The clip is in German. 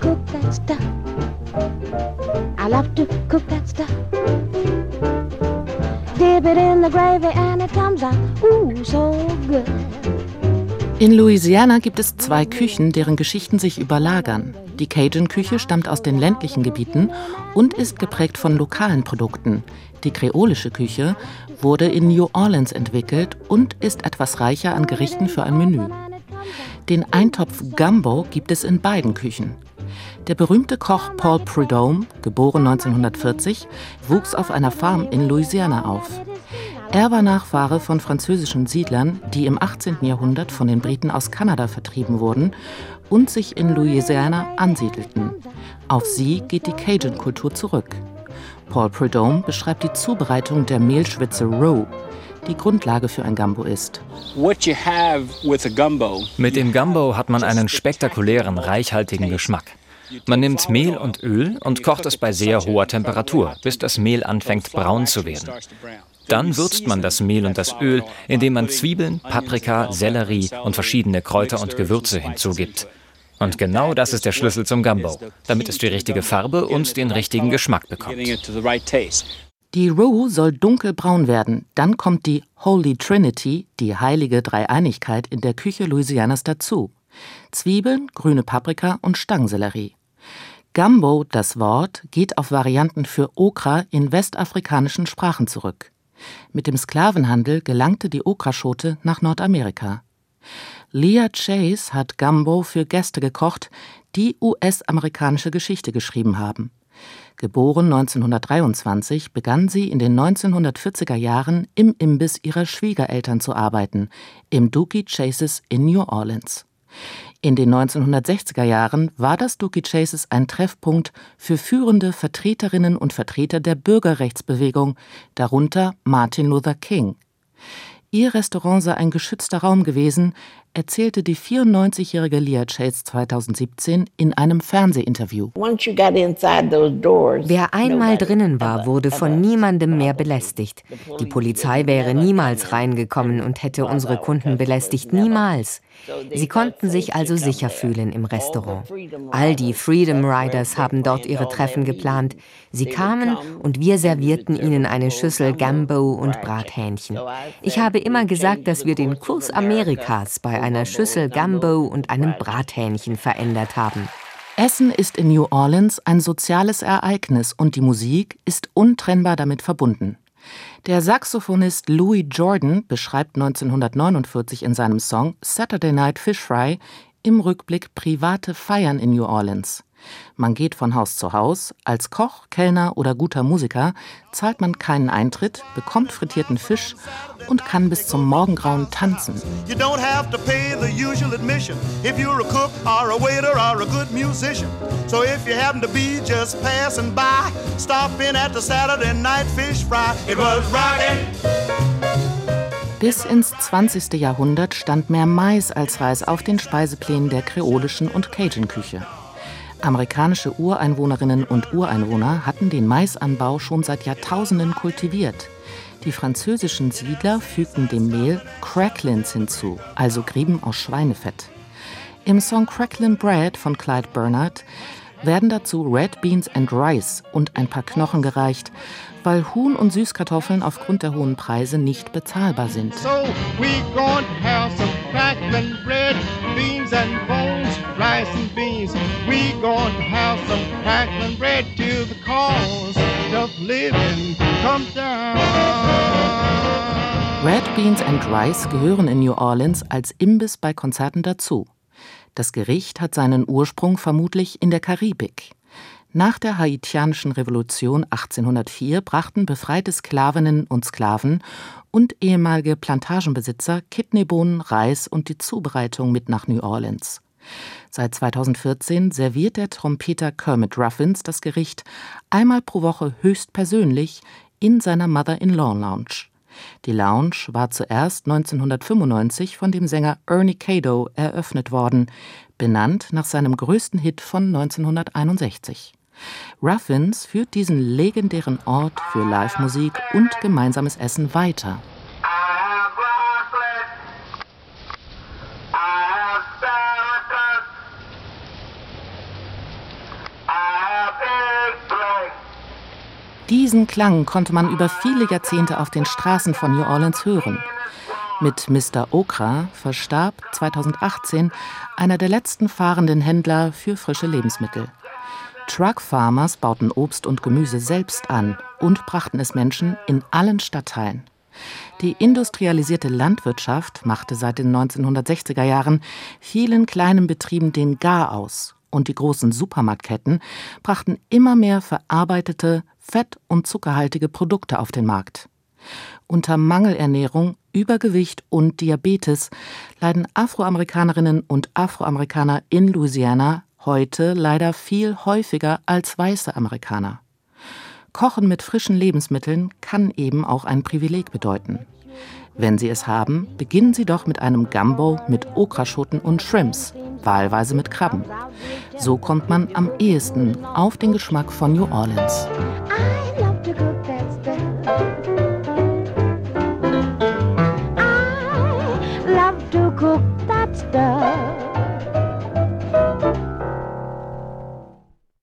cook that stuff. I love to cook that stuff. Dip it in the gravy and it comes out, ooh, so good. In Louisiana gibt es zwei Küchen, deren Geschichten sich überlagern. Die Cajun-Küche stammt aus den ländlichen Gebieten und ist geprägt von lokalen Produkten. Die kreolische Küche wurde in New Orleans entwickelt und ist etwas reicher an Gerichten für ein Menü. Den Eintopf Gumbo gibt es in beiden Küchen. Der berühmte Koch Paul Prudhomme, geboren 1940, wuchs auf einer Farm in Louisiana auf. Er war Nachfahre von französischen Siedlern, die im 18. Jahrhundert von den Briten aus Kanada vertrieben wurden und sich in Louisiana ansiedelten. Auf sie geht die Cajun-Kultur zurück. Paul Prudhomme beschreibt die Zubereitung der Mehlschwitze Roux, die Grundlage für ein Gumbo ist. Mit dem Gumbo hat man einen spektakulären, reichhaltigen Geschmack. Man nimmt Mehl und Öl und kocht es bei sehr hoher Temperatur, bis das Mehl anfängt braun zu werden. Dann würzt man das Mehl und das Öl, indem man Zwiebeln, Paprika, Sellerie und verschiedene Kräuter und Gewürze hinzugibt. Und genau das ist der Schlüssel zum Gumbo, damit es die richtige Farbe und den richtigen Geschmack bekommt. Die Roux soll dunkelbraun werden, dann kommt die Holy Trinity, die heilige Dreieinigkeit in der Küche Louisianas dazu. Zwiebeln, grüne Paprika und Stangensellerie. Gumbo, das Wort, geht auf Varianten für Okra in westafrikanischen Sprachen zurück. Mit dem Sklavenhandel gelangte die Okraschote nach Nordamerika. Leah Chase hat Gumbo für Gäste gekocht, die US-amerikanische Geschichte geschrieben haben. Geboren 1923, begann sie in den 1940er Jahren im Imbiss ihrer Schwiegereltern zu arbeiten, im Dookie Chases in New Orleans. In den 1960er Jahren war das Dookie Chases ein Treffpunkt für führende Vertreterinnen und Vertreter der Bürgerrechtsbewegung, darunter Martin Luther King. Ihr Restaurant sei ein geschützter Raum gewesen, erzählte die 94-jährige Leah Chase 2017 in einem Fernsehinterview. Wer einmal drinnen war, wurde von niemandem mehr belästigt. Die Polizei wäre niemals reingekommen und hätte unsere Kunden belästigt, niemals. Sie konnten sich also sicher fühlen im Restaurant. All die Freedom Riders haben dort ihre Treffen geplant. Sie kamen und wir servierten ihnen eine Schüssel Gambo und Brathähnchen. Ich habe immer gesagt, dass wir den Kurs Amerikas bei einer Schüssel Gumbo und einem Brathähnchen verändert haben. Essen ist in New Orleans ein soziales Ereignis und die Musik ist untrennbar damit verbunden. Der Saxophonist Louis Jordan beschreibt 1949 in seinem Song Saturday Night Fish Fry im Rückblick private Feiern in New Orleans. Man geht von Haus zu Haus. Als Koch, Kellner oder guter Musiker zahlt man keinen Eintritt, bekommt frittierten Fisch und kann bis zum Morgengrauen tanzen. Bis ins 20. Jahrhundert stand mehr Mais als Reis auf den Speiseplänen der kreolischen und Cajun-Küche. Amerikanische Ureinwohnerinnen und Ureinwohner hatten den Maisanbau schon seit Jahrtausenden kultiviert. Die französischen Siedler fügten dem Mehl Cracklins hinzu, also Grieben aus Schweinefett. Im Song Cracklin Bread von Clyde Bernard werden dazu Red Beans and Rice und ein paar Knochen gereicht, weil Huhn und Süßkartoffeln aufgrund der hohen Preise nicht bezahlbar sind. So We gonna have some bread till the cost of living comes down. Red Beans and Rice gehören in New Orleans als Imbiss bei Konzerten dazu. Das Gericht hat seinen Ursprung vermutlich in der Karibik. Nach der haitianischen Revolution 1804 brachten befreite Sklavinnen und Sklaven und ehemalige Plantagenbesitzer Kidneybohnen, Reis und die Zubereitung mit nach New Orleans. Seit 2014 serviert der Trompeter Kermit Ruffins das Gericht einmal pro Woche höchstpersönlich in seiner Mother-in-Law Lounge. Die Lounge war zuerst 1995 von dem Sänger Ernie Cado eröffnet worden, benannt nach seinem größten Hit von 1961. Ruffins führt diesen legendären Ort für Live-Musik und gemeinsames Essen weiter. Diesen Klang konnte man über viele Jahrzehnte auf den Straßen von New Orleans hören. Mit Mr. Okra verstarb 2018 einer der letzten fahrenden Händler für frische Lebensmittel. Truck Farmers bauten Obst und Gemüse selbst an und brachten es Menschen in allen Stadtteilen. Die industrialisierte Landwirtschaft machte seit den 1960er Jahren vielen kleinen Betrieben den Garaus und die großen Supermarktketten brachten immer mehr verarbeitete, fett- und zuckerhaltige Produkte auf den Markt. Unter Mangelernährung, Übergewicht und Diabetes leiden Afroamerikanerinnen und Afroamerikaner in Louisiana heute leider viel häufiger als weiße Amerikaner. Kochen mit frischen Lebensmitteln kann eben auch ein Privileg bedeuten. Wenn Sie es haben, beginnen Sie doch mit einem Gumbo mit Okraschoten und Shrimps, wahlweise mit Krabben. So kommt man am ehesten auf den Geschmack von New Orleans.